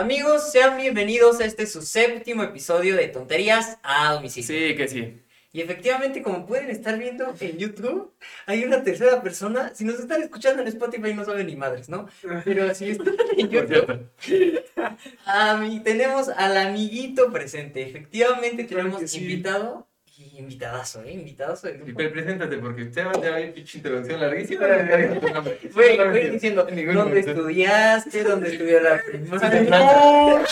Amigos, sean bienvenidos a este su séptimo episodio de Tonterías a Domicilio. Sí, que sí. Y efectivamente, como pueden estar viendo en YouTube, hay una tercera persona. Si nos están escuchando en Spotify, no saben ni madres, ¿no? Pero si están en YouTube, a mí- tenemos al amiguito presente. Efectivamente, Claro tenemos sí. invitado invitadazo, ¿eh? Invitadazo Y preséntate, porque usted va a tener pinche introducción larguísima. Güey, güey, diciendo, ¿dónde estudiaste? ¿Dónde estudió la primaria?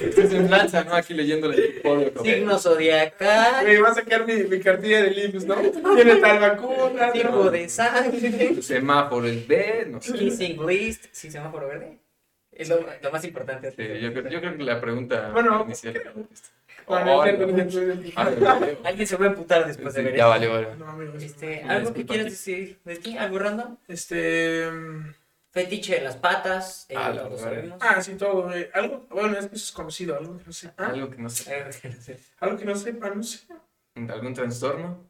Esto es en lanza, ¿no? Aquí leyéndole el Signo zodiacal, Me va a sacar mi, mi cartilla del IMSS, ¿no? Tiene tal vacuna. tipo de sangre, Semáforo es B, no sé. kissing list, sí, semáforo verde. Es lo, lo más importante. Sí, yo, creo, yo creo que la pregunta Bueno, inicial. Oh, Ah. Alguien se va a emputar después de ver ya esto. vale, vale. No. Este, ¿Algo que quieras decir de ti? ¿Algo random? Este. mm, Fetiche de las patas, eh, Ah, lo sabemos. Ah, sí, todo, güey. Algo. Bueno, es que eso es conocido, algo que no sepa. Algo que no sé. No sé. Algo que no sepa, no sé. ¿Algún trastorno?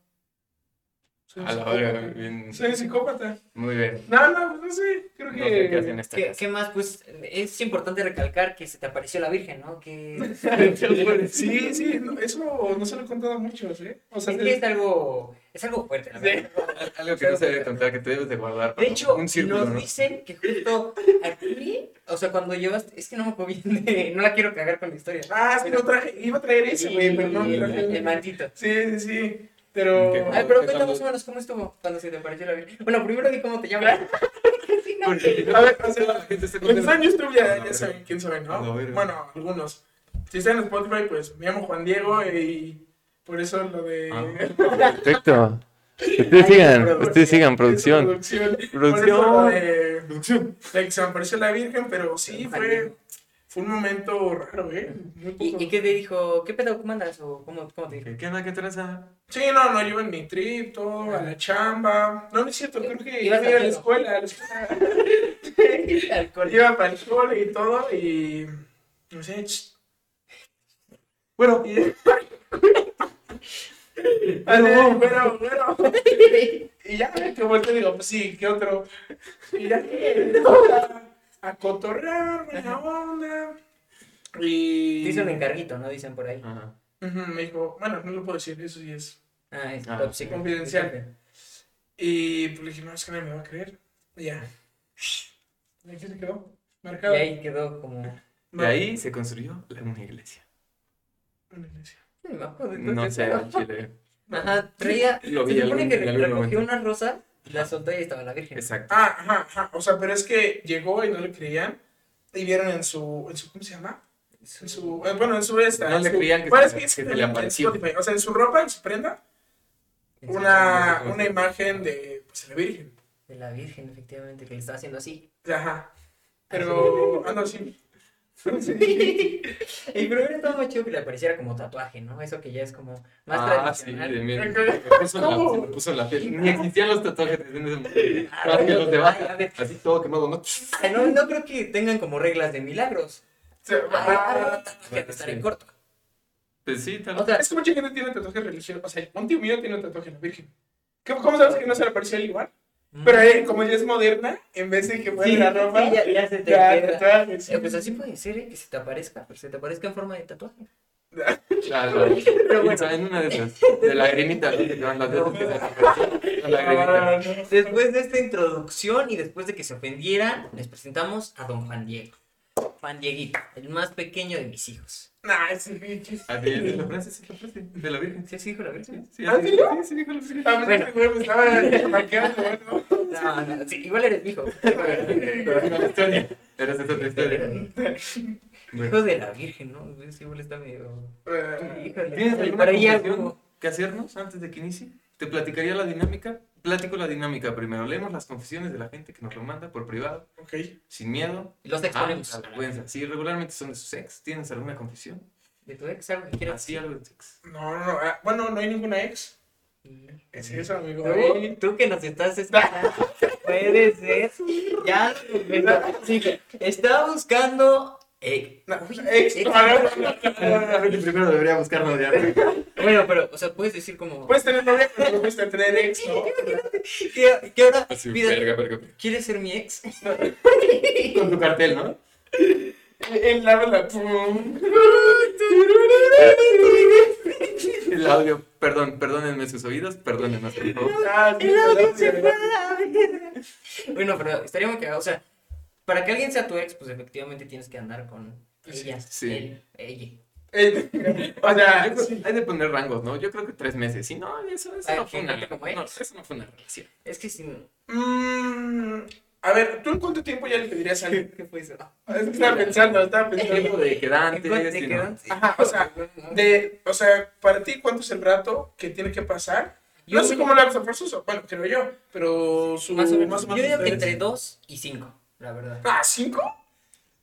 Soy A la psicópata. verga, bien. Soy psicópata. Muy bien. No, no, no sé. Creo No sé qué hacen en que. esta ¿Qué, casa. qué más? Pues es importante recalcar que se te apareció la Virgen, ¿no? Que Sí, sí, no, eso no se lo he contado a muchos, ¿eh? O sea, es, que es algo, es algo fuerte, la verdad. Algo que no se debe contar, que te debes de guardar. De hecho, un círculo, nos ¿no? dicen que justo aquí, o sea, cuando llevaste, es que no me acuerdo bien de, no la quiero cagar con la historia. Ah, es que no traje, iba a traer ese, güey, pero no el, traje. el mantito. Sí, sí, sí. Pero. Ay, pero ¿Qué cuenta tal? más o menos cómo estuvo cuando se te apareció la Virgen. Bueno, primero di cómo te llamas. Porque A ver, o sea, la gente se Los conoce. años tú ya, saben quién saben, A ¿no? Bueno, algunos. Si están en Spotify, pues me llamo Juan Diego y por eso lo de. Ah. Perfecto. Ustedes sigan, ustedes sigan, producción. producción. Producción. de, Producción. de que se me apareció la Virgen, pero sí fue. Fue un momento raro, ¿eh? Muy ¿Y, poco- ¿Y qué te dijo? ¿Qué pedo? ¿Cómo andas? ¿O cómo, cómo te dijo? ¿Qué onda? ¿Qué traza? Sí, no, no, yo iba en mi trip, todo, a la chamba. No, no es cierto, creo que iba a ir a la escuela. A la escuela. Iba para el escuela y todo y... No sé, Bueno, y... Bueno, bueno, bueno. Y ya, que vuelto digo, pues sí, ¿qué otro? Y ya, a, cotorrear, buena onda. Y... Te hizo un encarguito, ¿no? Dicen por ahí. Ajá. Me dijo, bueno, no lo puedo decir, eso sí es. Ah, es Ah, confidencial. Y pues le dije, no, es que nadie me va a creer. Y ya. Y aquí se quedó, Y marcado. ahí quedó como... De ahí se construyó la una iglesia. Una iglesia. No sé, al chile. Ajá, traía... Lo vi Se supone algún- que recogió una rosa y la soltó y estaba la Virgen. Exacto. Ah, ajá, ajá. O sea, pero es que llegó y no le creían. Y vieron en su, en su ¿cómo se llama? En su, eh, bueno, en su esta. No en le su- creían que se- es es que se le apareció. O sea, en su ropa, en su prenda, una, sí, una sí. imagen de pues, la Virgen. De la Virgen, efectivamente, que le estaba haciendo así. Ajá. Pero, ando así. Y primero estaba más chido que le apareciera como tatuaje, ¿no? Eso que ya es como más Ah, sí, tradicional. de mí. Me puso en la- ¿Cómo? se me puso en la piel. Ni existían los tatuajes en ese momento. Ah, Más que los de ay, a baja. ver. Así todo quemado, ¿no? Ay, No, no creo que tengan como reglas de milagros. Se- Ah, que estar en sí. corto. Pues sí, tal O sea, Es que mucha gente tiene tatuajes religiosos. O sea, un tío mío tiene un tatuaje de la Virgen. ¿Cómo, cómo sabes que no se le pareció al igual? Pero eh, como ya es moderna, en vez de que fuera sí, la ropa, sí, ya, ya se te ya, queda. tatuajes, sí. Eh, Pues así puede ser, ¿eh? que se te aparezca, pero se te aparezca en forma de tatuaje. Claro. Pero bueno, En una de esas. De lagrimita. ¿no? Ah, no. después de esta introducción y después de que se ofendieran, les presentamos a don Juan Diego. Juan Dieguito, el más pequeño de mis hijos. Nah, ese es, es la frase, es la frase. De la Virgen. ¿Sí es hijo de la Virgen? Sí, ¿Ah, sí? es, sí, dijo la Virgen. A este güey me estaba marcando, bueno. No, no, sí, igual eres mi hijo. Pero no la historia. Pero es otra historia. Hijo de la Virgen, ¿no? Es igual está medio. Eh. ¿Tienes alguna confesión algo. que hacernos antes de que inicie? ¿Te platicaría la dinámica? Platico la dinámica primero. Leemos las confesiones de la gente que nos lo manda por privado, Ok. sin miedo. Los Ah, exponemos. vergüenza. Sí, regularmente son de sus ex. ¿Tienes alguna confesión? ¿De tu ex algo que quieras Así algo de tu ex. No, no, no. ah, Bueno, no hay ninguna ex. decir? Es eso, amigo. Tú, tú que nos estás escuchando, puede ser. Ya, sí, está buscando. eh, No, ex. no, no, no, no, no, no. Primero debería buscarlo de bueno, pero, o sea, puedes decir como. Puedes tener novia, pero no puedes tener ex, ¿no? ¿Qué, qué ahora? Así, verga, verga. ¿Quieres ser mi ex? Con tu cartel, ¿no? El lado la pum. El audio, perdón, perdónenme sus oídos, perdónenme, por favor. Ah, El audio se fue a la verga. Bueno, pero estaría muy cagado. O sea, para que alguien sea tu ex, pues efectivamente tienes que andar con ella. Sí. Él, ella. O sea, sí. hay de poner rangos, ¿no? Yo creo que tres meses. Si no, eso, eso no fue una, no, eso no fue una relación. Es que si. Mm, a ver, ¿tú en cuánto tiempo ya le pedirías a alguien? ¿Qué fue eso? Es que Estaba pensando, estaba Tiempo pensando. de quedantes, ¿De? Ajá, o sea, De, o sea, para ti, ¿cuánto es el rato que tiene que pasar? Yo no sé cómo lo hagas a forzoso, bueno, creo yo, pero su Más o menos. más o Yo digo que entre 2 y 5, la verdad. Ah, ¿cinco?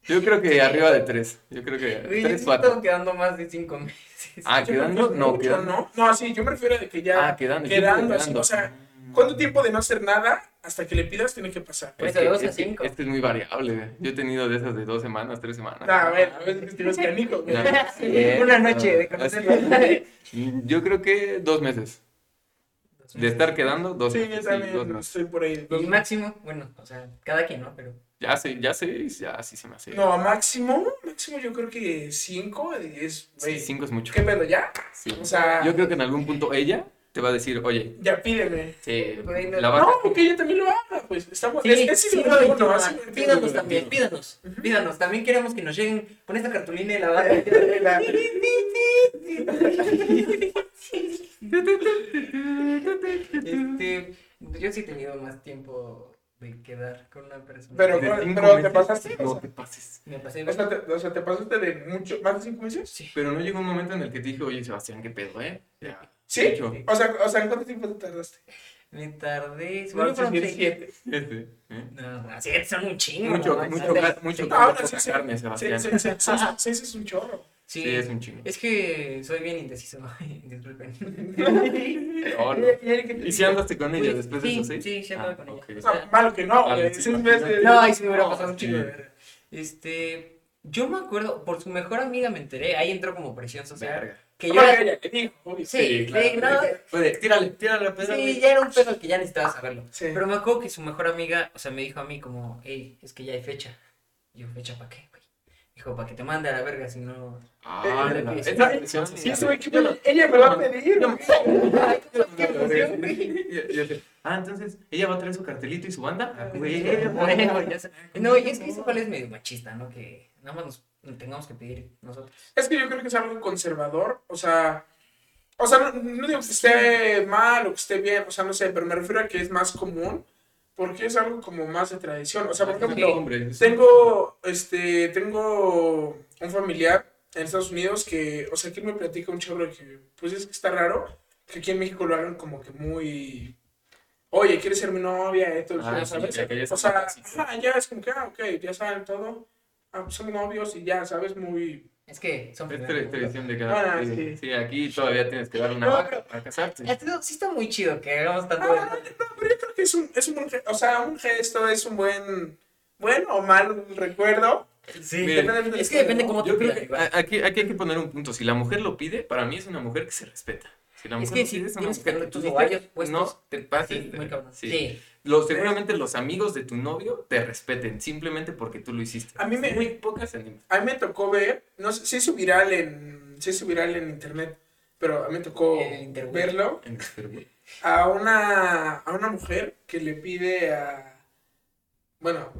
Yo creo que arriba de tres. Yo creo que tres, sí cuatro. quedando más de 5 meses. Ah, Yo quedando, no, mucho, quedando. ¿no? No, sí, yo me refiero a de que ya Ah, quedando. quedando, así, quedando. o sea, ¿cuánto tiempo de no hacer nada hasta que le pidas tiene que pasar? Pues Es de dos a cinco. Es que es muy variable. güey. Yo he tenido de esas de dos semanas, tres semanas. Ah, a ver, a ver, que es canijo. güey. No. Una noche de conocerlo. Yo creo que dos meses. De estar quedando, dos Sí, meses. yo también estoy por ahí. Y máximo, bueno, o sea, cada quien, ¿no? Pero. Ya sé, ya sé, ya sí se me hace. No, máximo, máximo yo creo que cinco es, Sí, güey, cinco es mucho. ¿qué pedo ya? Sí. O sea, Yo creo que en algún punto ella te va a decir, oye, ya pídeme. sí, no- la No, que ella también lo haga, pues, estamos, Sí, es, es sí, no, no, XXI. pídanos también, pídanos, pídanos. También queremos que nos lleguen con esta cartulina y la barra. La- Este, yo sí he tenido más tiempo de quedar con una persona. Pero- de cinco pero te meses, pasaste, o No sea. te pases. me pasé O sea, te, o sea, ¿te pasaste de mucho, más de cinco meses? Sí. Pero no llegó un momento en el que te dije, oye, Sebastián, qué pedo, ¿eh? Ya. ¿Sí? Mucho. O sea, o sea, ¿en cuánto tiempo te tardaste? Me tardé. A fueron siete. Este, ¿eh? No, no, siete son un chingo. Mucho, no, mucho, mucho sí. carne, Sebastián. sí, sí, sí, sí, sí, es un chorro. Sí, Sí, es un chingo. Es que soy bien indeciso. Disculpen. Oh, no. ¿Y si andaste con ella después de sí, eso, sí? Sí, sí, andaba Ah, con ella. O sea, malo que no, Vale, güey, sí, seis meses. No, ahí sí me hubiera pasado un chingo sí. Este, yo me acuerdo, por su mejor amiga me enteré, ahí entró como presión social. Verga. Que yo Bueno, era- ella, que dijo, obvio. Sí, claro. sí, no, Puede, tírale, tírale la pedra. sí, ya era un pedo que ya necesitaba saberlo. Sí. Pero me acuerdo que su mejor amiga, o sea, me dijo a mí como, hey, es que ya hay fecha. Y yo, ¿fecha para qué? Dijo, para que te mande a la verga, si no... Ah, la- sí, ella me va a pedir. Ah, entonces, ¿ella va a traer su cartelito y su banda? Ah. No, y es que eso cual es medio machista, ¿no? Que nada más nos tengamos que pedir nosotros. Es que yo creo que es algo conservador, o sea, o sea, no, no digo que esté mal o que esté bien, o sea, no sé, pero me refiero a que es más común porque es algo como más de tradición. O sea, por ejemplo, tengo, este, tengo un familiar en Estados Unidos que, o sea, que me platica un chorro que, pues es que está raro que aquí en México lo hagan como que muy, oye, ¿quieres ser mi novia? Esto, Ah, o sea, ya es como que, ah, ok, ya saben todo, ah, pues somos novios y ya, ¿sabes? Muy... Es que son Es tradición de cada Ah, sí. sí. sí, aquí todavía tienes que dar una No, vaca pero- para casarte. Esto sí está muy chido que hagamos tanto de- Ah, no, pero yo creo que es un, es un buen ge- o sea, un gesto, es un buen, bueno o mal recuerdo. Sí, Miren, es que depende cómo te que a- aquí, aquí hay que poner un punto. Si la mujer lo pide, para mí es una mujer que se respeta. Si la Es mujer que lo si es tienes que mujer tener tus dices, puestos. No te pases. Sí, muy cabrón. sí. Sí. Los, seguramente los amigos de tu novio te respeten simplemente porque tú lo hiciste. A mí me- Muy pocas animas. A mí me tocó ver, no sé, se hizo viral en, se hizo viral en internet, pero a mí me tocó verlo a una, a una mujer que le pide a, bueno,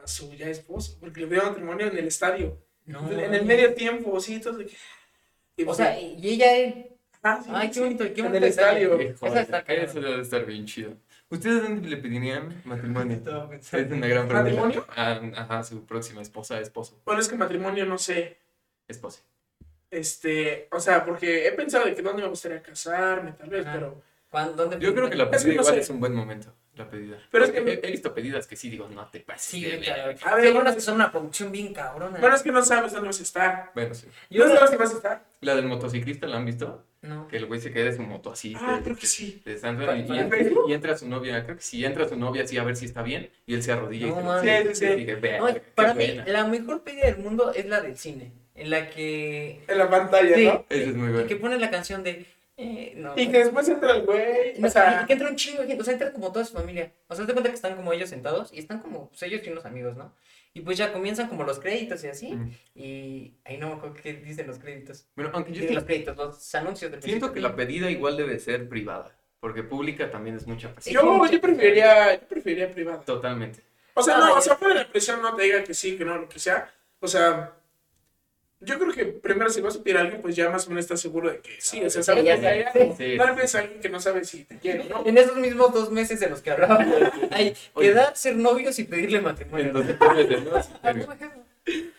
a su ya esposo, porque le pidió matrimonio en el estadio, No. en el medio tiempo, sí, y O sea, y ella es. Ah, sí, Ay, qué bonito, qué en bonito el estadio. Esa está debe de estar bien chido. ¿Ustedes dónde le pedirían matrimonio? Es una gran pregunta. ¿Matrimonio? Ah, ajá, su próxima esposa, esposo. Bueno, es que matrimonio no sé, Esposa. este, o sea, porque he pensado de que dónde me gustaría casarme, tal vez, Ajá. pero... ¿Cuándo- ¿Dónde Yo creo que la Es que pedida no igual sé. es un buen momento. La pedida. Pero es que- he, he visto pedidas que sí digo, no te pases. Sí, de claro. verga. A ver, Hay unas que son una producción bien cabrona. Bueno, es que no sabes dónde vas a estar. Bueno, sí. Yo no sabes si vas a estar. La del motociclista, ¿la han visto? No. Que el güey se queda de su moto así. Ah, de- creo que sí. de ¿Para- y, entra su novia, creo que sí, entra su novia así a ver si está bien y él se arrodilla No, y Sí, sí, sí. y dije, "Verga, No, qué para mí, buena". la mejor pedida del mundo es la del cine. En la que. En la pantalla, Sí. ¿no? Esa es muy Que buena. pone la canción de Eh, no. Y que después entra el güey. No, O sea, y que entra un chingo de gente, o sea, entra como toda su familia. O sea, te cuenta que están como ellos sentados y están como pues, ellos y unos amigos, ¿no? Y pues ya comienzan como los créditos y así. Mm. Y ahí no me acuerdo qué dicen los créditos. Bueno, aunque yo Dicen sí los créditos, los anuncios del siento que la pedida igual debe ser privada, porque pública también es mucha presión. yo, yo preferiría, yo preferiría privado. Totalmente. O sea, no, o sea, fuera de la presión no te diga que sí, que no, lo que sea. O sea, yo creo que primero si vas a pedir a alguien, pues ya más o menos estás seguro de que sí, o sea, sabes ya que hay algo. Pides a alguien que no sabe si te quiere, ¿no? En esos mismos dos meses de los que hablábamos, hay quedar, ser novios y pedirle matrimonio. Ah,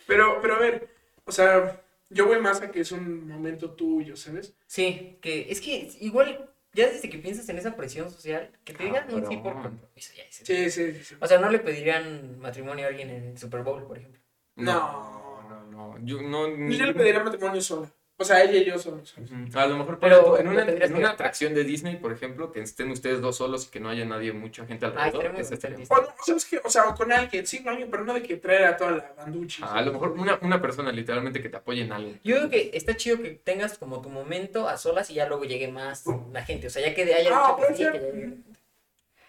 Pero-. Pero, a ver, o sea, yo voy más a que es un momento tuyo, ¿sabes? Sí, que es que igual, ya desde que piensas en esa presión social, que te digan un sí por compromiso, ya es- Sí, sí, sí. sí. O sea, no le pedirían matrimonio a alguien en el Super Bowl, por ejemplo. No, no, no. Yo no. Yo le pediría matrimonio sola. O sea, ella y yo solos. A lo mejor Pero pero en una, en una atracción de Disney, por ejemplo, que estén ustedes dos solos y que no haya nadie, mucha gente alrededor. estaría- O no, ¿sabes qué? O sea, o con alguien, sí, con alguien, pero no de que traer a toda la banducha. Ah, a lo mejor una, una persona literalmente que te apoye en algo. Yo creo que está chido que tengas como tu momento a solas y ya luego llegue más la gente. O sea, ya que de haya Ah, mucha puede gente, ser. que llegue-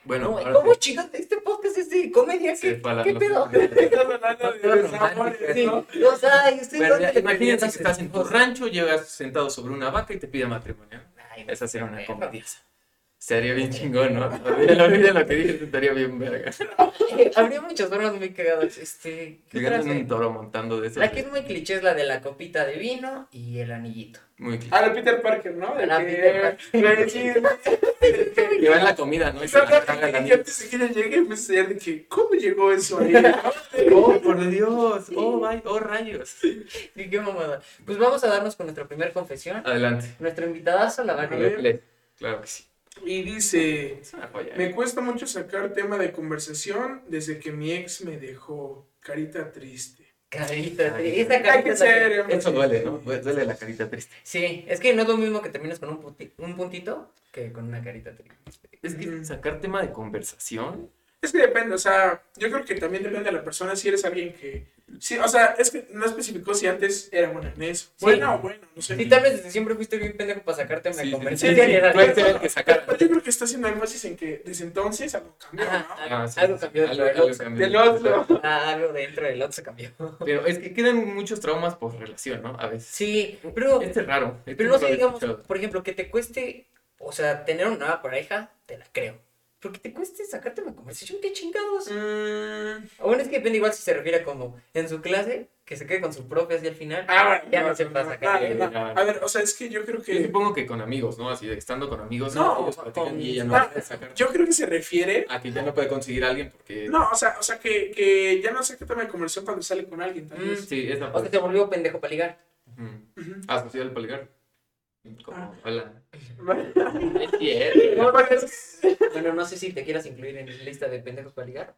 Bueno, No, ¿Cómo sí. Este podcast es de comedia. Sí, ¿Qué, para ¿qué pedo? O sea, y ustedes imagínense que estás en tu rancho, llegas sentado sobre una vaca y te pide matrimonio. Ay, Esa sería una comedia. Sería bien chingón, ¿no? Olvida lo que dije, estaría bien verga. Habría muchas formas muy cagadas. Este, ¿qué otra Llegando en un toro montando de eso. La que es muy cliché es la de la copita de vino y el anillito. Muy Ah, la Peter Parker, ¿no? De La que- Peter va en la comida, ¿no? Y se la no, traga la y niña. antes de que ella llegue, empecé de que, ¿cómo llegó eso ahí? Oh, por Dios. Oh, vay- oh, rayos. Y qué mamada. Pues vamos a darnos con nuestra primera confesión. Adelante. Nuestro invitadazo la va a Claro que sí. Y dice, Es una joya. me cuesta mucho sacar tema de conversación desde que mi ex me dejó. Carita triste. Carita, Ay, esa Hay carita. que es la que- ser, hombre. Eso duele, ¿no? Duele la carita triste. Sí, es que no es lo mismo que terminas con un, puti- un puntito que con una carita triste. Es que sacar tema de conversación. Es que depende, o sea, yo creo que también depende de la persona si eres alguien que... Sí, o sea, es que no especificó si antes era buena en eso. Sí. Bueno o bueno, no sé. Sí, tal vez desde siempre fuiste bien pendejo para sacarte una Sí, sí, conversación. sí, sí, el que. Pero yo creo que está haciendo énfasis en que desde entonces algo cambió, ¿no? algo- Ah, sí, algo sí, cambió algo- dentro del cambió. Del otro. Ah, algo dentro del otro se cambió. Pero es que quedan muchos traumas por relación, ¿no? A veces. Sí, pero, Este es raro. este pero no sé, digamos, escuchado. por ejemplo, que te cueste, o sea, tener una nueva pareja, te la creo. Pero que te cueste sacarte una conversación, qué chingados. Mm, O bueno, es que depende igual si se refiere como en su clase, que se quede con su profe así al final. Ah, bueno, ya no, se pasa sacar. no, no. A ver, o sea, es que yo creo Yo que... supongo que con amigos, ¿no? Así de estando con amigos, No, con- y ella no Ah, puede sacar. Yo creo que se refiere... A que ya no puede conseguir a alguien porque. No, o sea, o sea que, que ya no sé qué tema de conversación cuando sale con alguien, tal Mm. Sí, esa O sea, se volvió pendejo para ligar. Ujú. Ujú. Asociar al poligar. Como, Ah. hola. No, Es cierto. pues, Bueno, no sé si te quieras incluir en la lista de pendejos para ligar.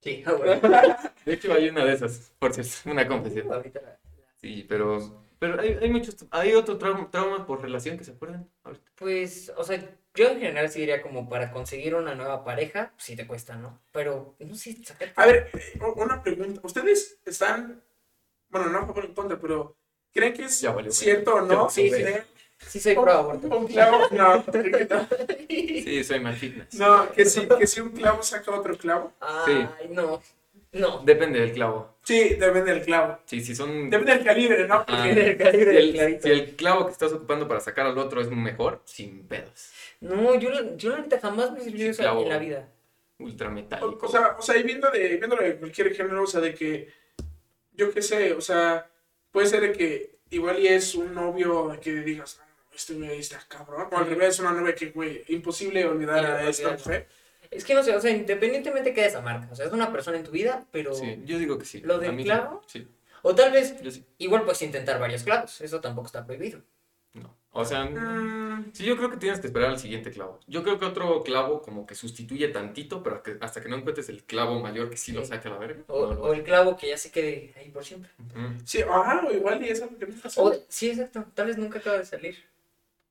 Sí, ah, bueno. De hecho, hay una de esas, por cierto, una confesión. Ahorita la- Sí, pero. Pero hay, hay muchos. Hay otro trauma, trauma por relación que se acuerdan ahorita. Pues, o sea, yo en general sí diría como para conseguir una nueva pareja, sí te cuesta, ¿no? Pero, no sé, sacarte... A ver, una pregunta. ¿Ustedes están, bueno, no a favor o en contra, pero ¿creen que es Ya cierto o no? Sí, sí. Sí soy pro aborto. Un clavo, no. Sí, soy mal fitness. No, que si, que si un clavo saca otro clavo. Ay, no. No. Depende del clavo. Sí, depende del clavo. Sí, si son. Depende del calibre, ¿no? Ah. Porque El calibre Si del el, clavito. si el clavo que estás ocupando para sacar al otro es mejor, sin pedos. No, yo, yo neta jamás me sirvió Sí, eso clavo. en la vida. Ultra o, metálico. o sea, o sea, y viendo de, viéndolo de cualquier género, o sea, de que, yo qué sé, o sea, puede ser de que igual y es un novio de que digas, no, este güey está cabrón. O al revés, una novia que, güey, imposible olvidar a esta mujer. Es que no sé, o sea, independientemente quede esa marca. O sea, es una persona en tu vida, pero. Sí, yo digo que sí. ¿Lo del clavo? Sí, O tal vez, sí. igual puedes intentar varios clavos. Eso tampoco está prohibido. O sea, Mm, sí, yo creo que tienes que esperar al siguiente clavo. Yo creo que otro clavo como que sustituye tantito, pero que- hasta que no encuentres el clavo mayor que sí lo Sí. saque a la verga. O, no lo o el clavo que ya se quede ahí por siempre. Ujú. sí, ajá, o igual y es algo que pasa. O, sí, exacto. Tal vez nunca acaba de salir.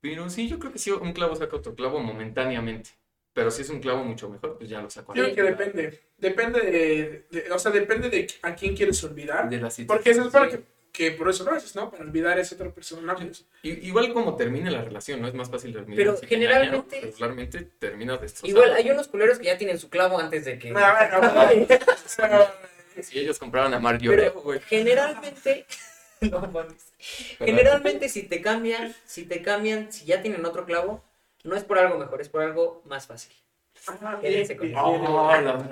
Pero sí, yo creo que sí, un clavo saca otro clavo momentáneamente. Pero si es un clavo mucho mejor, pues ya lo saco. Yo creo que depende. Depende de, de- o sea, depende de a quién quieres olvidar. De la situación. Porque se supone Sí. que que por eso lo haces, ¿no? Para olvidar a esa otra persona. pues. I- Igual como termine la relación, ¿no? Es más fácil terminar. Pero si te engañan, generalmente- Regularmente terminas destrozado. Igual hay unos culeros que ya tienen su clavo antes de que. Ah, bueno, bueno. O sea, Si ellos compraron a Mar Pero güey. generalmente. No mames. Generalmente si te cambian, si te cambian, si ya tienen otro clavo, no es por algo mejor, es por algo más fácil. Bien, bien. Oh, verga.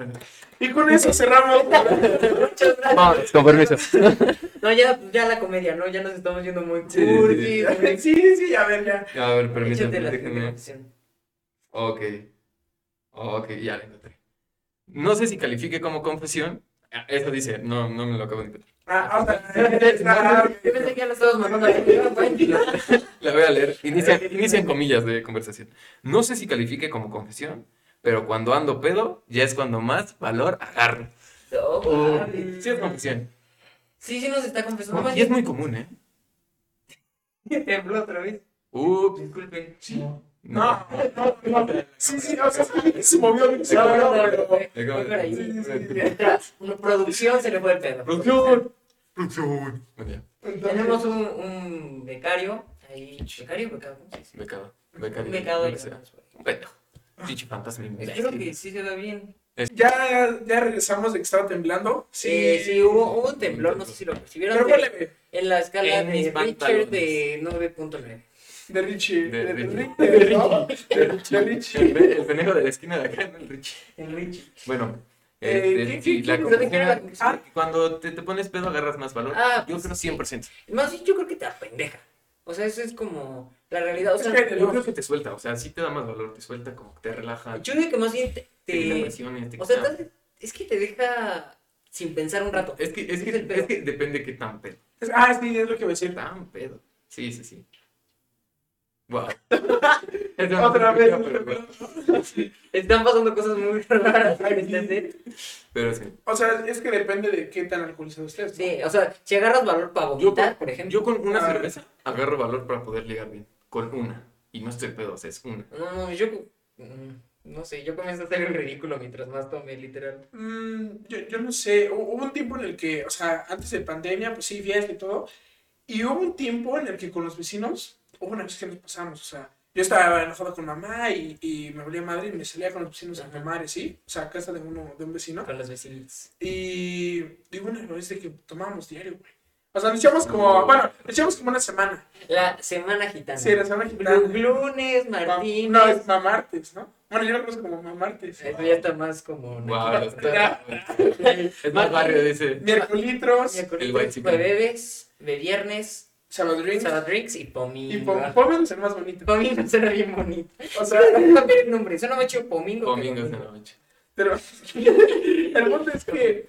Y con eso cerramos. Muchas gracias. Vamos, con permiso. No, ya, ya la comedia, ¿no? Ya nos estamos yendo muy Sí, sí, sí. Sí, sí, a ver, ya. A ver, la déjenme. Ok. Ok, ya la encontré. No sé si califique como confesión. Ah, Eso dice, no, no me lo acabo de inventar. Ah, o sea, Yo pensé que ya lo estabas mandando a la La voy a leer. Inicia, inicia en comillas de conversación. No sé si califique como confesión, pero cuando ando pedo, ya es cuando más valor agarro. No, mames. Sí es confesión. Sí, sí nos está confesando. Y es muy común, ¿eh? tembló otra vez. Ups. Disculpen. No, no, no. Sí, sí, o sea, se movió No. Sí, sí, sí. Producción se le fue el pedo. Producción. Producción. Bueno. Tenemos un, un becario ahí. ¿Becario? ¿Becario? Becado. Becado. Un becado ahí. Pinche fantasma. Espero que sí se vea bien. Ya, ya regresamos de que estaba temblando. Sí, Sí, sí, hubo, hubo un temblor, no sé si lo percibieron. Pero de- en la escala En de Richard pantalones. de 9.9. De Richie. De De, de Richie. ¿no? De de Richie. El, pe- el pendejo de la esquina de acá, no el Richie. En Richie. Bueno. Eh, este, ¿qué- sí, la ah, cuando te, te pones pedo agarras más valor. Ah, Yo pues creo sí. 100%. Más bien, yo creo que te apendeja. O sea, eso es como la realidad. O Es sea, que Yo creo que te suelta, o sea, sí te da más valor, te suelta, como que te relaja. yo digo que más bien te. te quita te- presiones, te o sea, te- es que te deja sin pensar un rato. es que, es, que, es depende qué tan pedo. Es- Ah, sí, es lo que iba a decir. Tan pedo. Sí, sí, sí. Wow. Otra vez. Están pasando cosas muy raras. Pero sí. O sea, es que depende de qué tan alcoholizado estés. ¿no? Sí, o sea, si agarras valor para Yo vomitar, con, por ejemplo. yo con una Ah. cerveza agarro valor para poder ligar bien. Con una. Y no estoy pedo, o sea, es una. No, no, yo. mm, No sé, yo comienzo a hacer el ridículo mientras más tomé, literal. Mm, yo, yo no sé, hu- hubo un tiempo en el que, o sea, antes de pandemia, pues sí, fiesta y todo, y hubo un tiempo en el que con los vecinos, hubo una vez que nos pasamos, o sea, yo estaba enojado con mamá y, y me volía madre y me salía con los vecinos a tomar, y ¿sí? O sea, a casa de, uno, de un vecino, Con los vecinos. y digo una vez de que tomábamos diario, güey. O sea, nos echamos como, bueno, nos echamos como una semana. La semana gitana. Sí, la semana gitana. Lunes, Martín. No, es mamartes, ¿no? Bueno, yo lo conozco como mamartes. Eso ya está más como. Wow, está- es más barrio, dice. Miércolitros, El white chicken. Jueves, de viernes, sábado drinks, Sábado drinks y Pomingo. y pom- Pomen es el más bonito. Pomingo suena bien bonito. O sea, Cambiar el nombre, suena mucho Pomingo. Pomingo. la noche. Pero el punto es que,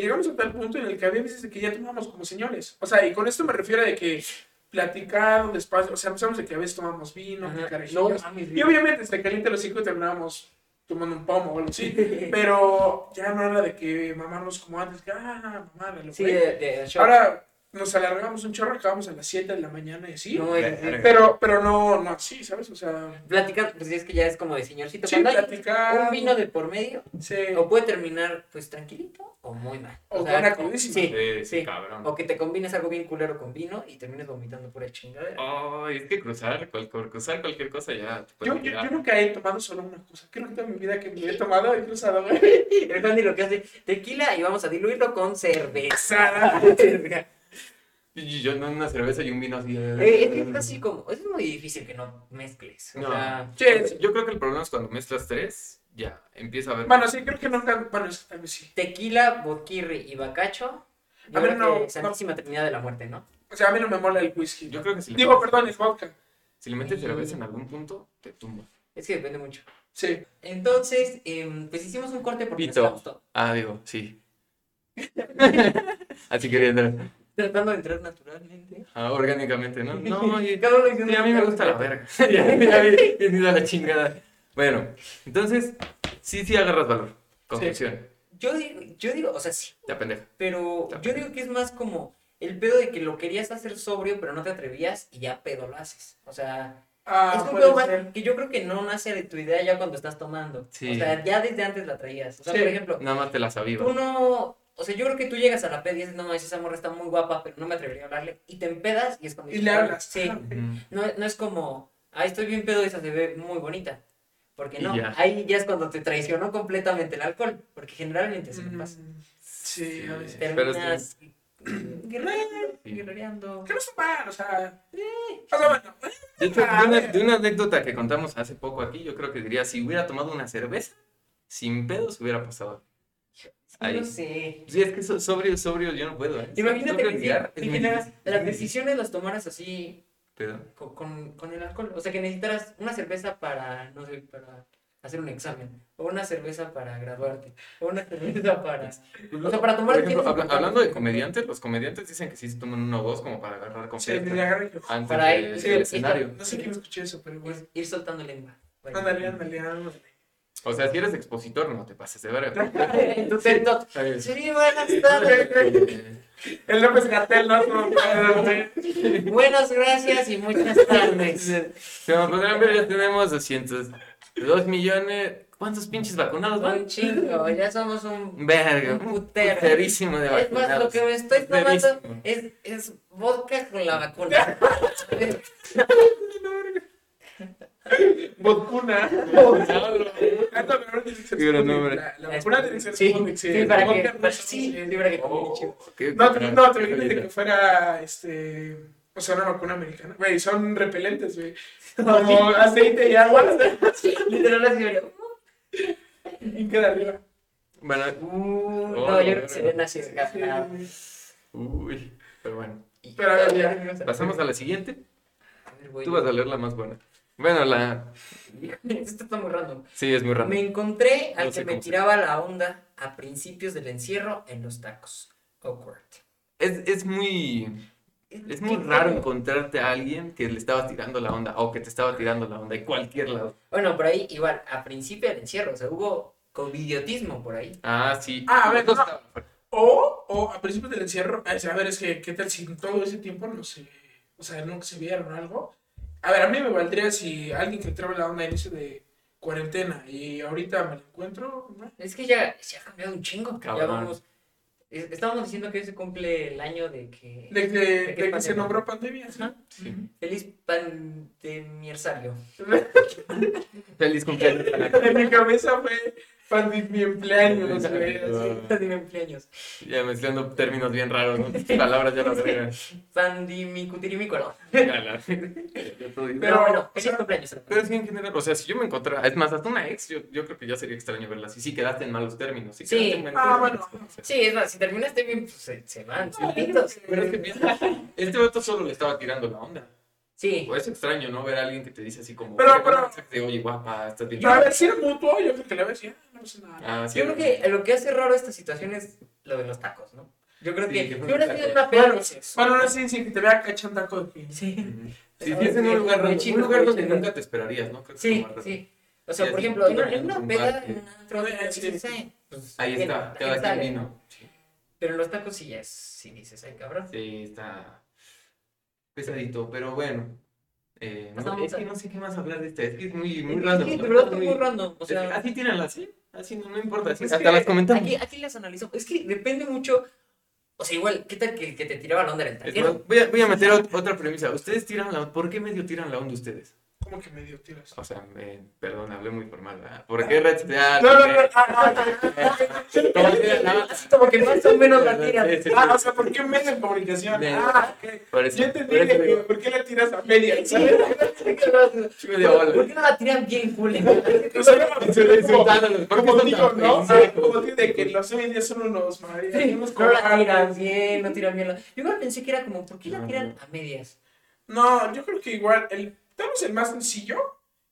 llegamos a tal punto en el que había veces de que ya tomamos como señores. O sea, y con esto me refiero a de que platicar despacio, o sea, empezamos de que a veces tomamos vino, carajillos. Y obviamente se calienta los cinco terminábamos tomando un pomo o algo así. Pero ya no era de que mamarnos como antes, que ah, mamar, lo Sí, que- de. Ahora nos alargamos un chorro, acabamos a las 7 de la mañana y así. No, el-. Pero, pero no, no así, ¿sabes? O sea, platicar, pues es que ya es como de señorcito. sí, Cuando hay platicar. un vino de por medio, Sí. o puede terminar pues tranquilito o muy mal. O con una o- crudísima. Sí, Sí, sí, cabrón. O que te combines algo bien culero con vino y termines vomitando pura chingadera. Ay, es que cruzar, cual- por cruzar cualquier cosa ya te Yo, yo, yo nunca he tomado solo una cosa. Creo que toda mi vida que me he tomado he cruzado, güey. El Candy lo que hace, tequila y vamos a diluirlo con cerveza. Yo no una cerveza y un vino así. Eh, es que es así como, es muy difícil que no mezcles. O No. sea, Sí, Yo creo que el problema es cuando mezclas tres, ya empieza a haber. Bueno, sí, creo que nunca. Bueno, es- sí. tequila, vodquirri y bacacho. Yo A ver, no, Santísima Trinidad de la Muerte, ¿no? O sea, a mí no me mola el whisky. Yo creo que si le Digo, perdón, el vodka. Si le metes cerveza en algún punto, te tumba. Es que depende mucho. Sí. Entonces, em, pues hicimos un corte porque nos Pito. gustó. Ah, digo, sí. Así quería entrar. Tratando de entrar naturalmente. Ah, orgánicamente, ¿no? No, y- uno sí, a mí me gusta la verga. ido a la chingada. Bueno, entonces, sí, sí agarras valor. Confesión. Yo digo, yo digo, o sea, sí, Te pendeja. pero yo digo que es más como el pedo de que lo querías hacer sobrio, pero no te atrevías y ya pedo lo haces. O sea, Ah, es un pedo más que yo creo que no nace de tu idea ya cuando estás tomando. Sí. O sea, ya desde antes la traías. O sea, Sí. por ejemplo, Nada más te la sabías. tú no, o sea, yo creo que tú llegas a la peda y dices, no, esa morra está muy guapa, pero no me atrevería a hablarle. Y te empedas y es cuando Y dices, le "Ah, hablas. Sí. No, no es como, ay, estoy bien pedo, esa se ve muy bonita. Porque Y no, ya. ahí ya es cuando te traicionó completamente el alcohol. Porque generalmente se me pasa. Mm, Sí, a veces. Pero Terminas guerreando, Sí. Que no mal, o sea. O sea, bueno. De hecho, A de una, ver. de una anécdota que contamos hace poco aquí, yo creo que diría, si hubiera tomado una cerveza, sin pedos hubiera pasado. Ahí. No sé. Sí, es que so- sobrio, sobrio, yo no puedo. ¿eh? Imagínate que generas- las decisiones las tomaras así con, con, con el alcohol. O sea, que necesitaras una cerveza para, no sé, para hacer un examen. O una cerveza para graduarte. O una cerveza para... O sea, para tomar Por ejemplo, habla- hablando de comediantes, los comediantes dicen que sí se toman uno o dos como para agarrar confianza antes Para de- ir- sí, escenario. No sé quién escuché eso, pero bueno. Ir, soltando lengua. Ándale, ándale, ándale. O sea, si eres expositor, no te pases de verga. Talk. Ay, Sí, buenas tardes. El López Gatel, no. Buenas gracias y muchas tardes. Como podrán ver, ya tenemos 202 millones. ¿Cuántos pinches vacunados Un van? chingo, ya somos un Verga, Un un putero. puterísimo de Es más, vacunados. lo que me estoy tomando es, es vodka con la vacuna. gran Sputnik. nombre. La, la vacuna tiene que ser Sí, sí, para que, no, sí, para que Oh, qué- No, no, te imaginas que fuera, este, o sea, una vacuna americana. Güey, son repelentes, güey. Como aceite y agua. Literal así, yo, Y queda arriba. Bueno, uh, Oh, no, yo creo que sería una circa. uy, pero bueno. Pero ya. Pasamos a la siguiente. Tú vas a leer la más buena. Bueno, la. Esto está muy random. Sí, es muy raro. Me encontré al No sé que me tiraba la onda a principios del encierro en los tacos. Awkward. Es, es muy. Es muy ¿Qué raro encontrarte a alguien que le estaba tirando la onda o que te estaba tirando la onda de cualquier lado. Bueno, por ahí, igual, a principio del encierro, o sea, hubo covidiotismo por ahí. Ah, sí. Ah, a ver, no. O, o a principios del encierro, a ver, es que, ¿qué tal si en todo ese tiempo no se, o sea, no se vieron algo? A ver, a mí me valdría si alguien que traba la onda inicio de cuarentena y ahorita me lo encuentro, ¿no? Es que ya se ha cambiado un chingo. Ya vamos. es- Estábamos diciendo que hoy se cumple el año de que. De que, ¿De de qué que se nombró pandemia, ¿sí? Sí. Feliz pandemiersario. Feliz cumpleaños. En mi cabeza fue de mi empleaños, güey. mi cumpleaños. Ya mezclando términos bien raros, ¿no? Palabras ya las verga. Pandimicutirimícolo. Ya la- ya todo dice. Pero bueno, feliz cumpleaños. Pero sí, en general, o sea, si yo me encontrara, es más, hasta una ex, yo, yo creo que ya sería extraño verla así. Sí, quedaste en malos términos. Sí, Sí. en malos Ah, términos. bueno. Sí, es más, si terminaste bien, pues se, se van solitos. Pero es que piensa, este vato solo le estaba tirando la onda. Sí. O es extraño, ¿no? Ver a alguien que te dice así como. Pero- que te pero- de, Oye, guapa, estás bien. Pero a ver, si era mutuo, yo creo que la ves ya, no pasa nada. Ah, sí, Yo creo que lo que hace raro esta situación es lo de los tacos, ¿no? Yo creo Sí, que que si hubiera un sido taco. una peda, Bueno, no sé. Bueno, ahora sí, sí, que te vea cachando taco de que- Sí. Ujú. Sí, sí, es en un lugar, raro, un lugar donde nunca te esperarías, ¿no? Creo que es Sí, sí. O sea, por ejemplo, en una, peda, en un antro, Sí, dices, sí. "Ay, pues, Ahí está, cada quien sale". vino. Sí, Pero en los tacos sí ya es, sí dices, ay, cabrón. sí, está pesadito, pero bueno. Eh, no, Estamos es que a- no sé qué más hablar de esta, es que es muy, muy random. de ¿no? verdad está Muy- muy random. O es que sea, así tírenla, así, así no, no importa, así, hasta las comentamos. aquí, aquí las analizo. Es que depende mucho. O sea, igual, ¿qué tal que, que te tiraba la onda en el taquero? voy, a, voy a meter ot- otra premisa. ¿Ustedes tiran la ¿Por qué medio tiran la onda ustedes? ¿Cómo que medio tiras? O sea, me- perdón, hablé muy formal, ¿verdad? ¿Por qué red social? No, no, ¿Por no, ah, ah, ah, ¿Cómo tiran la? Así como que más o menos la sí. ah, o sea, ¿por qué medio en comunicación? Ah, ok. Yo entendí por de que, digo, ¿por qué le tiras a media? ¿Por qué no la tiran bien, qué Como digo, ¿no? Como de que los día son unos maridos, no la tiran bien, no tiran bien. la- Yo igual pensé que era como, ¿por qué la No, tiran no. a medias? No, yo creo que igual, el, vez el más sencillo,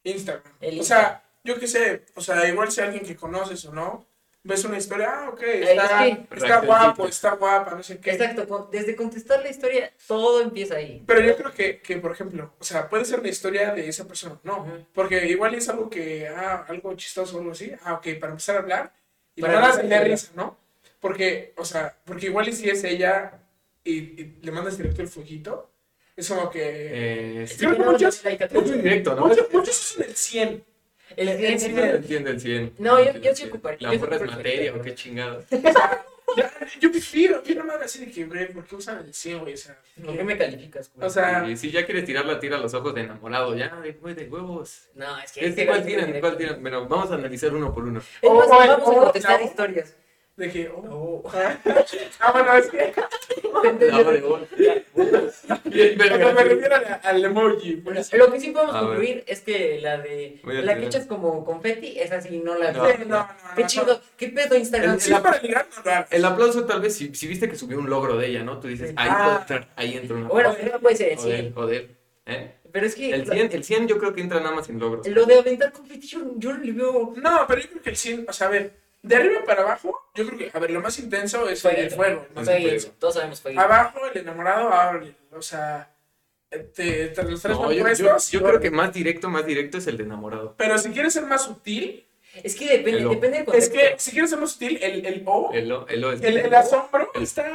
Instagram. El o sea, yo qué sé, o sea, igual si alguien que conoces o no, ves una historia, ah, ok, es está, que- está Reaccioncita. guapo, está guapa, no sé qué. Exacto, desde contestar la historia, todo empieza ahí. Pero yo creo que, que, por ejemplo, o sea, puede ser la historia de esa persona, no, porque igual es algo que, ah, algo chistoso o algo así, ah, ok, para empezar a hablar, y Para le mandas empezar a de hablar. risa, ¿no? Porque, o sea, porque igual y si es ella y, y le mandas directo el fueguito, es como que... Eh, sí, Creo que no, muchos- no, like, es muy directo, ¿no? Muchos, muchos usan el 100. El Sí, el- sí, no entiende el 100. No, yo- yo el sí 100. ocuparía- La yo morra es materia, o qué chingados. Ya, Yo vi vi una madre así de que, güey, ¿por qué usan el 100, güey? O sea, ¿Por qué me calificas, güey? O sea, Y si ya quieres tirarla, tira los ojos de enamorado. Ya, de, güey, de huevos. no, es que. Es este que, ¿Cuál tiran? ¿Cuál tiran? Bueno, vamos a analizar uno por uno. Es más, vamos a contestar historias. de que, oh. Oh. Ah, bueno, es que. Pero me refiero al, al emoji, pues. Lo que sí podemos A ver. concluir es que la de la que echas como confeti, esa sí no la No. Sí, no, no, Qué no, chido, qué pedo Instagram. El- Si es para. El aplauso tal vez, si, si viste que subió un logro de ella, ¿no? Tú dices, Sí. ahí Ah. entrar, ahí entra una Bueno, no puede ser el O de él, 100. o de él, ¿eh? Pero es que El 100, el 100 yo creo que entra nada más en logros. lo de aventar confeti yo, yo no le veo No, pero yo creo que el 100, o sea, a ver, de arriba para abajo, yo creo que, a ver, lo más intenso es el fuego. ¿no? Es Fueguito, fuego. Todos sabemos. Abajo, el enamorado, ábrele. O sea, te, te los tres No, yo, yo- puestos. yo creo que más directo, más directo es el de enamorado. Pero si quieres ser más sutil, Es que depende, depende del es contexto. que si quieres ser más sutil, el, el O, el, o- el, o es- el, asombro El- está.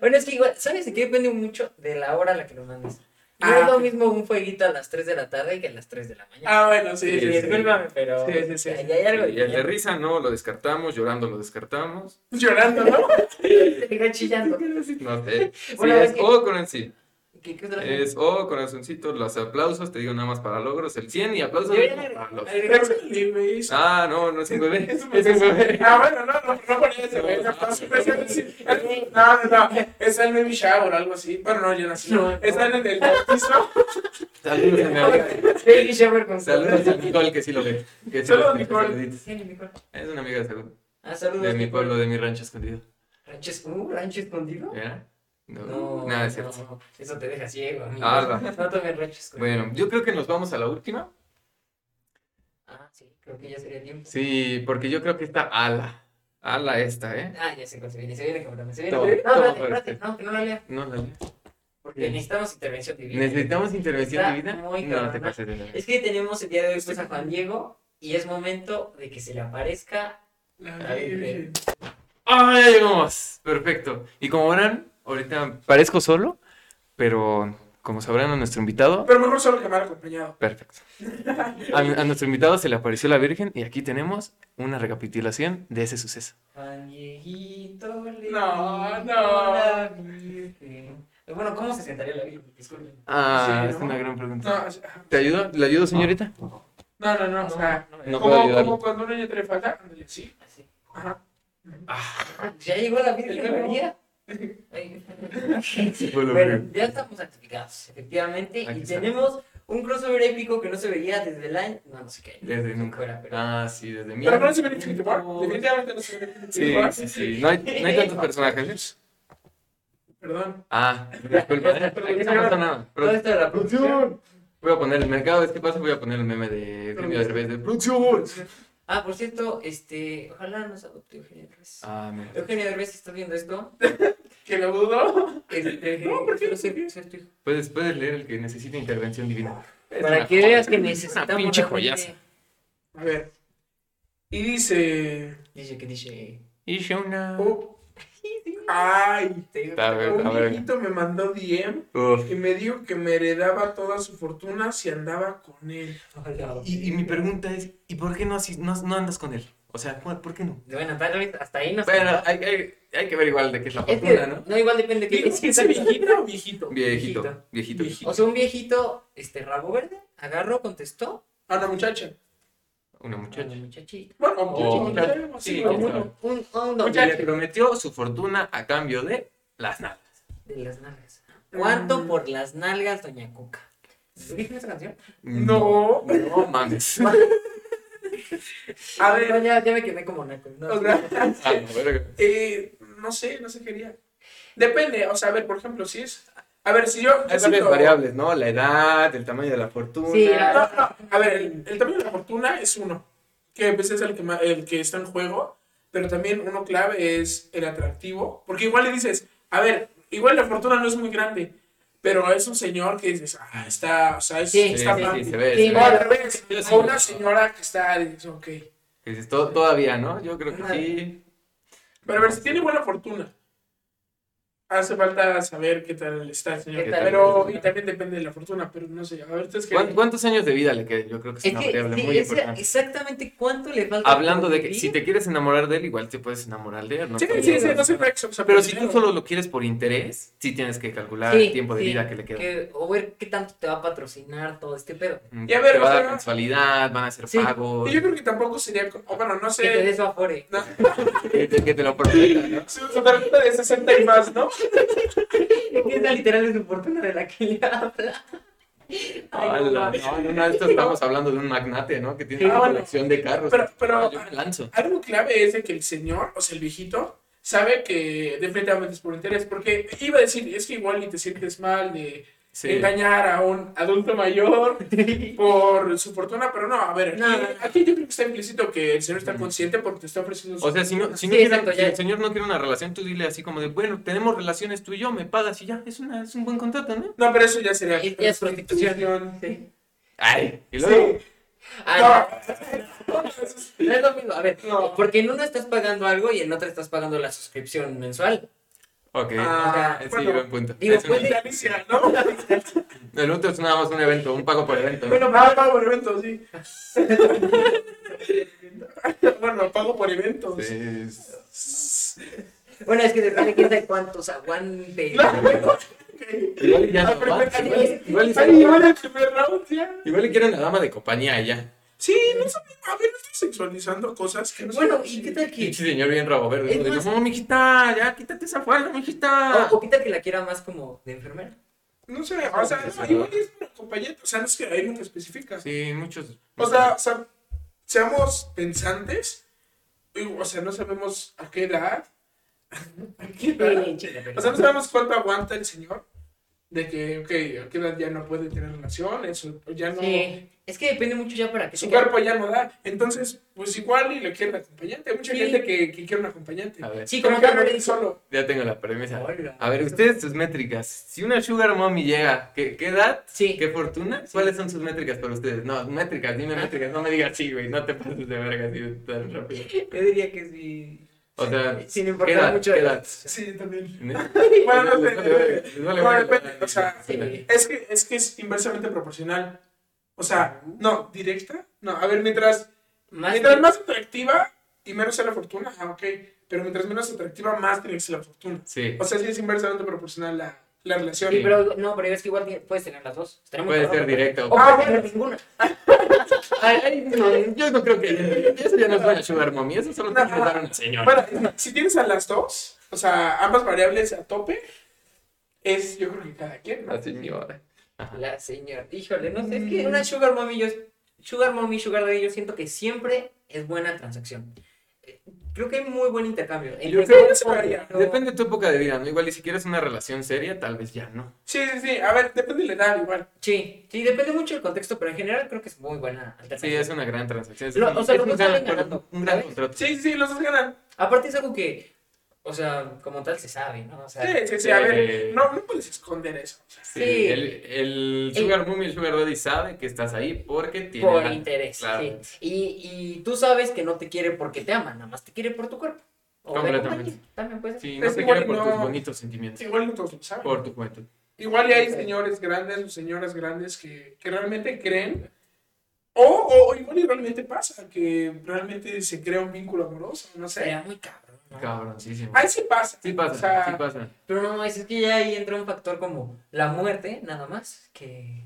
Bueno, es que igual, ¿sabes de qué depende mucho? De la hora a la que lo mandes. No Ah, es lo ok. mismo un fueguito a las 3 de la tarde que a las 3 de la mañana. Ah, bueno, sí, Sí, sí, sí. discúlpame, pero Sí, sí, sí. ahí hay algo. Y el de risa no, lo descartamos, llorando lo descartamos. Llorando, ¿no? Te chillando. No sé. Sí, Bueno, es que- O con el sí. ¿Qué, qué otra Es O, corazoncito, los aplausos, te digo nada más para logros, el 100 y aplausos eso. Ah, no, no es un bebé. Es un Es bebé. Ah, bueno, no, no, no ponía ese, güey. No, no, no, no, no, no, es el baby shower o algo así. Bueno, no, yo nací. No. Están en el bautizo. Saludos a mi amiga. Baby shower con Saludos a Nicole que sí lo ve. Que sí Saludos, lo ve, Nicole. Es una amiga de salud. Ah, saludos. De mi pueblo, de mi rancho escondido. ¿Rancho, es- uh, ¿rancho escondido? ¿Ya? No, No, nada es cierto. no, eso te deja ciego, amigo. Ala. No tomes rancho escondido. Bueno, yo creo que nos vamos a la última. Ah, sí, creo que ya sería tiempo. Sí, porque yo creo que está ala. Ala esta, ¿eh? Ah, ya sé cuál se viene, se viene cabrón, se viene. Todo, No, todo espérate, fuerte. espérate, no, que no la lea. No, la Porque Sí. necesitamos intervención divina. ¿Necesitamos intervención Está divina? muy No, cabrona. te pases de nada. Es que tenemos el día de hoy pues, a Juan Diego y es momento de que se le aparezca. La Virgen. ¡Ah, ya llegamos! Perfecto. Y como verán, ahorita parezco solo, pero como sabrán a nuestro invitado, Pero mejor solo que mal acompañado. perfecto. A, a nuestro invitado se le apareció la Virgen y aquí tenemos una recapitulación de ese suceso. Juan Dieguito le No, no. la Virgen. Bueno, ¿cómo se sentaría la Virgen? Disculpen. Ah, Sí, es ¿no? una gran pregunta. No, o sea, ¿Te ayudo? ¿Le ayudo, señorita? no, no, no, o sea, No puedo como, como cuando un niño trae falta, sí. Así. Ajá. Ya llegó la Virgen María. Bueno, ya estamos santificados, efectivamente, Aquí y está. tenemos un crossover épico que no se veía desde el año. No, no sé qué. Desde nunca. Fuera, pero- Ah, sí, desde mi. Pero no se ve Infinity War. Definitivamente no se ve Infinity Sí, War. sí, sí. No hay, no hay tantos personajes. Perdón. Ah, disculpa. Aquí no pasa nada. Todo Pero esto de la producción. voy a poner el mercado. Es que pasa, voy a poner el meme de Eugenio Derbez de producción. Ah, por cierto, este, ojalá nos adopte Eugenio Derbez. Ah, mira. Eugenio Derbez, si estás viendo esto, Que lo dudo. este, No, ¿por qué? quiero ser- ser tu hijo. Puedes, puedes leer el que necesita intervención divina. Es Para una que veas que Es necesitamos. Una pinche realmente- joyaza. A ver. Y dice. Dice que dice. Y Shona. oh, ay. A ver, a Un ver. viejito me mandó DM Uf. y me dijo que me heredaba toda su fortuna si andaba con él. Y, y mi pregunta es, ¿y por qué no, así- no, no andas con él? O sea, ¿cuál- ¿por qué no? Bueno, tal vez hasta ahí no Bueno, hay, hay, hay que ver igual de qué es la Es fortuna, que, ¿no? no, igual depende de qué. ¿Es ese viejito o viejito? Viejito, Viejito. viejito, viejito. O sea, un viejito, este, rabo verde, agarró, contestó. A una muchacha. Una Una muchacha. muchachita. Bueno, Oh, muchacho, muchacho, Sí. Un, un Y don le prometió su fortuna a cambio de las nalgas. de las nalgas. ¿Cuánto Mm. por las nalgas, doña Cuca? ¿Viste esa canción? No. No mames. A ver, No, ya, ya me quedé como naco. No, o sea, Ah, no, eh, no sé, no sé qué haría. Depende, o sea, a ver, por ejemplo, si es. A ver, si yo. Hay sí varias lo- variables, ¿no? La edad, el tamaño de la fortuna. Sí, la- No, no, a ver, el, el tamaño de la fortuna es uno, que pues, es el que, ma- el que está en juego, pero también uno clave es el atractivo, porque igual le dices, a ver, igual la fortuna no es muy grande, pero es un señor que dices, ah, está, o sea, es, Sí, está sí, sí, se ve. Se al ve. revés, o una señora que está, dices, ok. Que dices, "To- todavía, ¿no? Yo creo que sí. Pero a ver, si tiene buena fortuna, hace falta saber qué tal está el señor. Pero, y también depende de la fortuna, pero no sé, a ver, ustedes qué. ¿Cuán- ¿Cuántos años de vida le quedan? Yo creo que es Es una que variable sí, muy es importante. exactamente cuánto le falta. Hablando de que vivir. si te quieres enamorar de él, igual te puedes enamorar de él, ¿no? Sí, sí, sí, no puede o sea, Pero si tú solo lo quieres por interés, sí tienes que calcular Sí, el tiempo de sí, vida que le queda. que- o ver qué tanto te va a patrocinar todo este pedo. Y a ver, te va o a dar mensualidad, van a hacer Sí. pagos, Y yo creo que tampoco sería, o bueno, no Que te sé. des su afore. No, que, te, que te lo prometa, ¿no? su tarjeta de 60 y más, ¿no? Esa literal es su fortuna de la que le habla. Ay, no no, no, no, esto estamos hablando de un magnate, ¿no? Que tiene Ah, una colección de carros. Pero- pero- No, yo me lanzo. Algo clave es de que el señor, o sea, el viejito, sabe que definitivamente es por interés. Porque iba a decir, es que igual y te sientes mal de Sí. engañar a un adulto mayor por su fortuna, pero no, a ver, aquí, No, no, no. aquí yo creo que está implícito que el señor está consciente porque te está ofreciendo su O sea, si, no, si, no Sí, quiere- exacto, si el señor no quiere una relación, tú dile así como de, bueno, tenemos relaciones tú y yo, me pagas y ya, es, una, es un buen contrato, ¿no? No, pero eso ya sería Y- es prostitución. Sí. Ay, y Sí. luego, Ah, No. no es lo mismo. A ver, No. porque en uno estás pagando algo y en otro estás pagando la suscripción mensual. Ok, Ah, sí, bueno. buen punto. Digo, Es una- puede- Galicia, ¿no? El otro es nada más un evento, un pago por evento. ¿no? Bueno, pago, pago por eventos, sí. bueno, pago por eventos. Sí, Bueno, es que depende quién sabe cuántos aguante. Igual y ya Ah, no igual- igual y- Ay, igual el primer round, ya. Igual le quiere una dama de compañía ya. Sí, no sé, a ver, estoy sexualizando cosas que no sé. Bueno, ¿y qué tal que.? Pinche señor bien rabo verde. Es ¿no? Más- No, mijita, ya quítate esa falda, mijita. O, tal que la quiera más como de enfermera. No sé, o sea, no, igual es una compañía, o sea, no es que ahí no te especifica. Sí, muchos. O sea, o sea, seamos pensantes, y, o sea, no sabemos a qué edad, a qué edad, o sea, no sabemos cuánto aguanta el señor, de que, ok, a qué edad ya no puede tener relaciones, o ya no, Sí, es que depende mucho ya para que su cuerpo ya no da, entonces, pues igual y le quiere un acompañante, hay mucha Sí. gente que, que quiere un acompañante, A ver, Sí, como que no solo, ya tengo la premisa. A ver, ustedes sus métricas. Si una Sugar Mommy llega, ¿qué, qué edad? Sí. ¿Qué fortuna? Sí. ¿Cuáles son sus métricas para ustedes? No, métricas, dime métricas. No me digas sí, güey. No te pases de verga así tan rápido. Yo diría que sí. O sea, Sin ¿qué importar edad? mucho. ¿Qué edad? sí, también. Bueno, no vale no, depende, o sea, Sí. Es que, es que es inversamente proporcional. O sea, no, directa. No, a ver, mientras, Más mientras más atractiva y menos sea la fortuna, ah, ok. Pero mientras menos atractiva, más tiene que ser la fortuna. Sí. O sea, sí es inversamente proporcional la, la relación. Sí, pero no, pero es que igual puedes tener las dos. Puede ser ¿no? directa o- puedes tener ninguna. Ay, ay, no, yo no creo que. Eso ya no es una Sugar Mommy. Eso solo tiene que dar una señora. Bueno, si tienes a las dos, o sea, ambas variables a tope, es yo creo que cada quien, ¿no? La señora. Ajá. La señora. Híjole, no sé, es que una sugar mommy, yo, sugar mommy, sugar daddy, yo siento que siempre es buena transacción. Creo que hay muy buen intercambio. Yo creo que. Depende de tu época de vida, ¿no? Igual y si quieres una relación seria, tal vez ya no. Sí, sí, sí. A ver, depende de la edad igual. Sí, sí, depende mucho del contexto, pero en general creo que es muy buena Sí, es una gran transacción. Lo- o sea, los un, dos gran salen ganando, un gran ¿sabes? contrato. Sí, sí, los dos ganan. Aparte es algo que, o sea, como tal se sabe, ¿no? O sea, Sí, sí, sí. A ver, Eh, no, no puedes esconder eso. o sea. Sí, Sí. El, el Sugar Mommy y el Sugar Daddy sabe que estás ahí porque tiene. por interés, Claro. sí. Y, y tú sabes que no te quiere porque te ama, nada más te quiere por tu cuerpo. O Completamente. compañía, También puede ser. Sí, no Es te quiere por no- tus bonitos sentimientos. Igual no todos lo saben. Por tu juventud. Igual y hay señores grandes o señoras grandes que, que realmente creen. O, o igual y realmente pasa, que realmente se crea un vínculo amoroso, no sé. Sería muy cabrón. Cabroncísimo. Ahí sí pasa. Sí pasa, O sea, sí pasa. Pero no, es que ya ahí entra un factor como la muerte, nada más, que...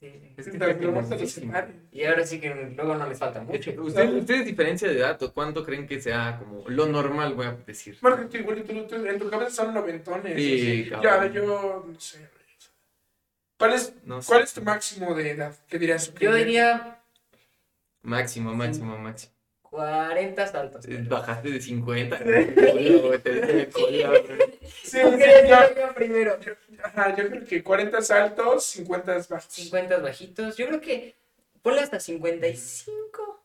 que te- Es que separe. Y ahora sí que luego no les falta mucho. ¿Ustedes, ustedes diferencia de edad cuánto creen que sea como lo normal, voy a decir? Bueno, que tú tú, tú- en tu cabeza son noventones. Sí, cabrón. Yo, no sé. ¿Cuál es, No sé. ¿Cuál es tu máximo de edad? ¿Qué dirías? Yo diría Máximo, máximo, máximo. 40 saltos. Eh, Bajaste de 50. güey, te dejé cola, güey. Sí, primero. yo- ajá, yo creo que 40 altos, 50 bajos. 50 bajitos. Yo creo que ponle hasta 55.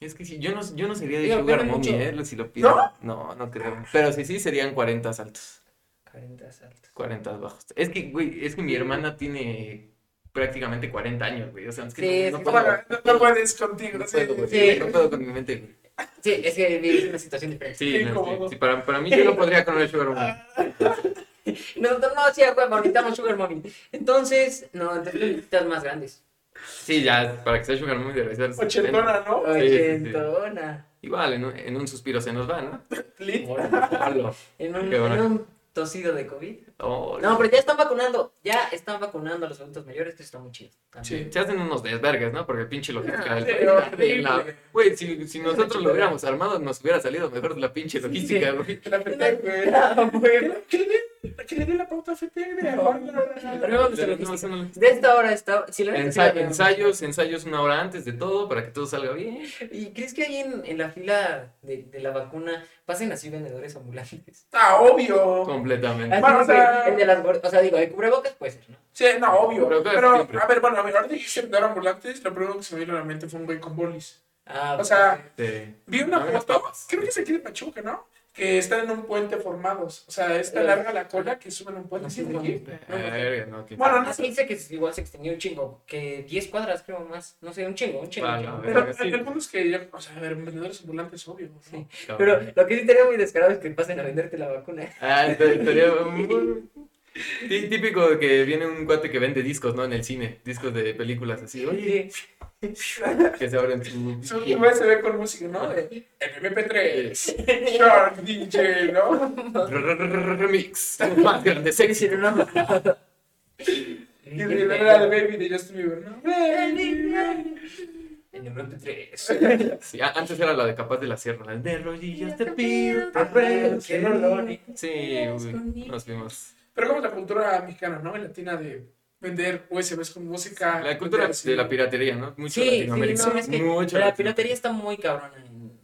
Es que sí, yo no, yo no sería de Digo, Sugar pero Mommy. ¿eh? Si lo pido. ¿No? No, no creo. Pero sí, sí, serían 40 altos. 40 saltos. 40 bajos. Es que, güey, es que mi hermana tiene prácticamente 40 años, güey. O sea, es que Sí, no, es no que- puedo. Bueno, no, no puedes contigo. No sí, puedo, sí. Sí. No puedo con mi mente, güey. Sí, es que es una situación diferente. Sí, no, sí, para, para mí yo lo podría con el Sugar Mommy. Nosotros no, sí, güey, necesitamos Sugar Mommy. Entonces, no, entonces necesitas más grandes. Sí, ya, para que sea Sugar Mommy debe ser. Ochentona, ¿no? Sí, sí, sí. Ochentona. Igual, en un, en un suspiro se nos va, ¿no? Lit. En un, bueno. en un tosido de COVID. No, pero ya están vacunando. Ya están vacunando a los adultos mayores, que está muy chido. también. Sí. Se hacen unos desvergues, ¿no? Porque el pinche logística del país está la- Güey, si, si nosotros lo hubiéramos armado, nos hubiera salido mejor la pinche logística, güey. La. Ah. Que le dé- la pauta a de esta hora está. Si ensayos, ensayos una hora antes de todo para que todo salga bien. ¿Y crees que ahí en, en la fila de, de la vacuna pasen así vendedores ambulantes? Ah, obvio. Completamente. Bueno, o que sea- el de las O sea, digo, el cubrebocas puede ser, ¿no? Sí, no, obvio. Pero a ver, bueno, a ver, que quise vender ambulantes, lo primero que se me vino a la mente fue un güey con bolis. Ah, O sea, Sí. vi una foto, creo que es aquí de Pachuca, ¿no? Que están en un puente formados. O sea, es tan Eh, larga la cola que suben un puente. no, que- Bueno, no sé. dice que igual se extendió un chingo, que 10 cuadras creo más, no sé, un chingo, un chingo. un Ah, chingo. Pero verga, sí. el punto es que, ya- o sea, a ver, vendedores ambulantes, obvio. ¿no? Sí. Pero lo que sí estaría muy descarado es que pasen a venderte la vacuna. Ah, estaría- estaría muy- Típico de que viene un cuate que vende discos, ¿no? En el cine, discos de películas así. Oye, que se abren su. Su USB con música, ¿no? El MP3, Shark DJ, ¿no? Remix. Más grande, sexy. no. Y de Baby de Justin Bieber, ¿no? Baby, En el MP3. Sí, a- antes era la de Capaz de la Sierra, la de rodillas te pido. Sí, nos vimos. Pero como la cultura mexicana, ¿no? En latina de vender USBs con música. La cultura de la piratería, ¿no? Mucho Sí, sí, Latinoamérica. no, es que Mucho la Latinoamérica. piratería está muy cabrona en,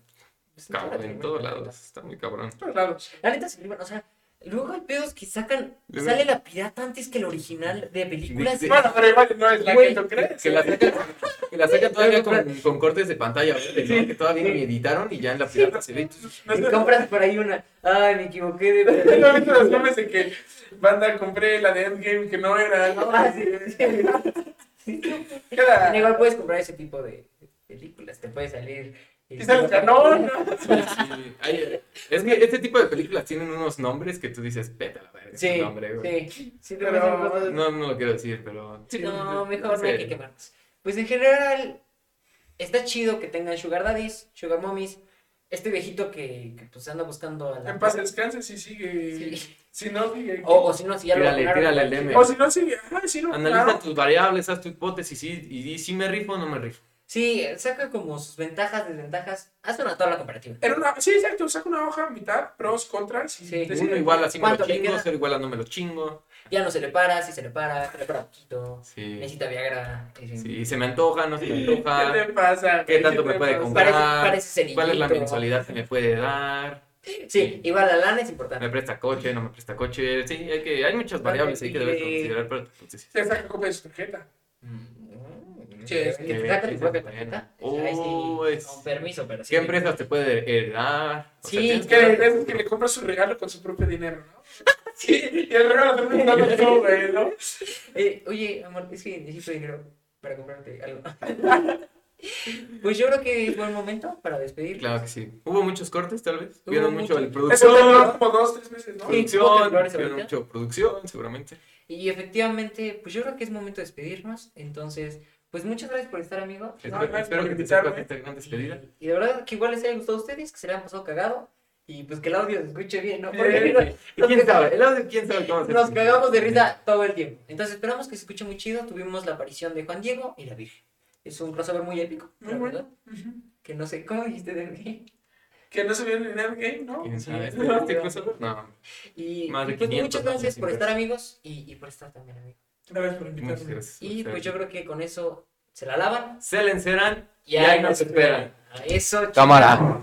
Cabrón, en todos la lados. Está muy cabrón. En todos lados. La neta, sí, bueno, o sea, luego hay pedos que sacan, Luego- sale la pirata antes que el original de películas. Sí. Bueno, pero igual no es la Güey, que tú crees. Que la sacan, que la sacan todavía con, con cortes de pantalla verde, ¿no? Que todavía ni editaron y ya en la pirata se ve. No Y compras por ahí una, ay, me equivoqué de ¿No los memes de que banda compré la de Endgame que no era? ¿no? Ah, sí, sí. Era- Igual puedes comprar ese tipo de películas, te puede salir. Y sale el canón. Sí, hay- es que este tipo de películas tienen unos nombres que tú dices, vete a la verga. Sí, nombre, güey". sí, sí, Pero- No, no lo quiero decir, pero. sí, No, sí, mejor no hay que sí. quemarnos. Pues en general, está chido que tengan sugar daddies, sugar mommies. Este viejito que, que, pues anda buscando a la... En paz descanse si sigue. Sí. Si no, sigue. O, o si no, si ya Tírale, lo tírale al DM. O si no, sigue. Ah, sí, no, Analiza claro. tus variables, haz tu hipótesis y, y di si me rifo o no me rifo. Sí, saca como sus ventajas, desventajas. Haz una tabla comparativa. Era una, sí, exacto, saca una hoja, mitad, pros, contras. Y Sí. Uno igual así me lo ¿Cuánto le chingo, cero igual a no me lo chingo. Ya no se le para, si se le para, se le para poquito. Sí. Necesita Viagra. sí. Sí, se me antoja, no se me ¿Qué antoja. te pasa? ¿Qué tanto me puede pasa? comprar? Parece, parece cerillito. ¿Cuál es la mensualidad que me puede dar? Sí, igual la lana es ¿Me importante. presta coche? ¿No me presta coche? Sí, hay, que, hay muchas variables ahí que debes considerar. Pero, pues, sí. Te saca copia de su tarjeta. Mm, Sí, te saca tu propia tarjeta. Oh, es- con permiso, pero sí. ¿Qué empresas te puede heredar? O sea, Sí, Que que- le, es que le compra su regalo con su propio dinero, ¿no? Sí, y el regalo termina dando tú, güey, ¿no? Eh, oye, amor, es que necesito dinero para comprarte algo. pues yo creo que es buen momento para despedir. Claro que sí. ¿Hubo muchos cortes, tal vez? ¿Vieron mucho el Eso producción? duró como dos, tres meses, ¿no? Producción, vieron mucho producción, seguramente. Y efectivamente, pues yo creo que es momento de despedirnos. Entonces, pues muchas gracias por estar, amigo. No, Espero, que te esta gran despedida. Y de verdad que igual les haya gustado a ustedes, que se le hayan pasado cagado. Y pues que el audio se escuche bien, ¿no? Porque Bien. ¿Y quién sabe? El audio, ¿quién sabe cómo se nos cagamos de risa todo el tiempo. Entonces esperamos que se escuche muy chido. Tuvimos la aparición de Juan Diego y la Virgen. Es un crossover muy épico, Muy la bueno. verdad. Que no sé, ¿cómo dijiste de qué? Que no se vio en el Endgame, ¿no? ¿Quién sabe? ¿Este, crossover? No. Y, Más de pues 500 muchas gracias por estar amigos y, y por estar también amigos. Gracias por Muchas invitarme. gracias. por Y pues yo creo que con eso se la lavan Se le enceran y ahí nos esperan. A Eso, Cámara.